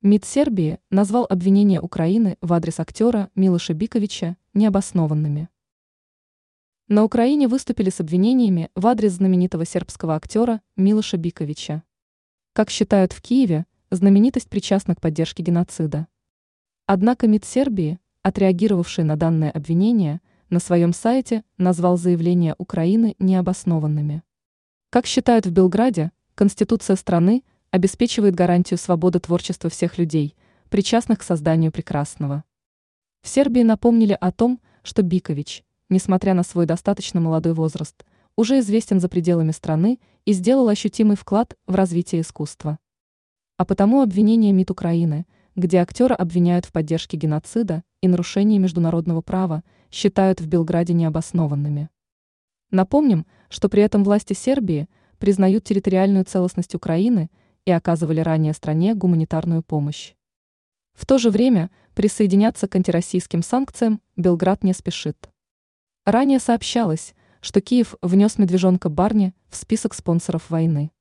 МИД Сербии назвал обвинения Украины в адрес актера Милоша Биковича необоснованными. На Украине выступили с обвинениями в адрес знаменитого сербского актера Милоша Биковича. Как считают в Киеве, знаменитость причастна к поддержке геноцида. Однако МИД Сербии, отреагировавший на данное обвинение, на своем сайте назвал заявления Украины необоснованными. Как считают в Белграде, Конституция страны – обеспечивает гарантию свободы творчества всех людей, причастных к созданию прекрасного. В Сербии напомнили о том, что Бикович, несмотря на свой достаточно молодой возраст, уже известен за пределами страны и сделал ощутимый вклад в развитие искусства. А потому обвинения МИД Украины, где актера обвиняют в поддержке геноцида и нарушении международного права, считают в Белграде необоснованными. Напомним, что при этом власти Сербии признают территориальную целостность Украины – и оказывали ранее стране гуманитарную помощь. В то же время присоединяться к антироссийским санкциям Белград не спешит. Ранее сообщалось, что Киев внес медвежонка Барни в список спонсоров войны.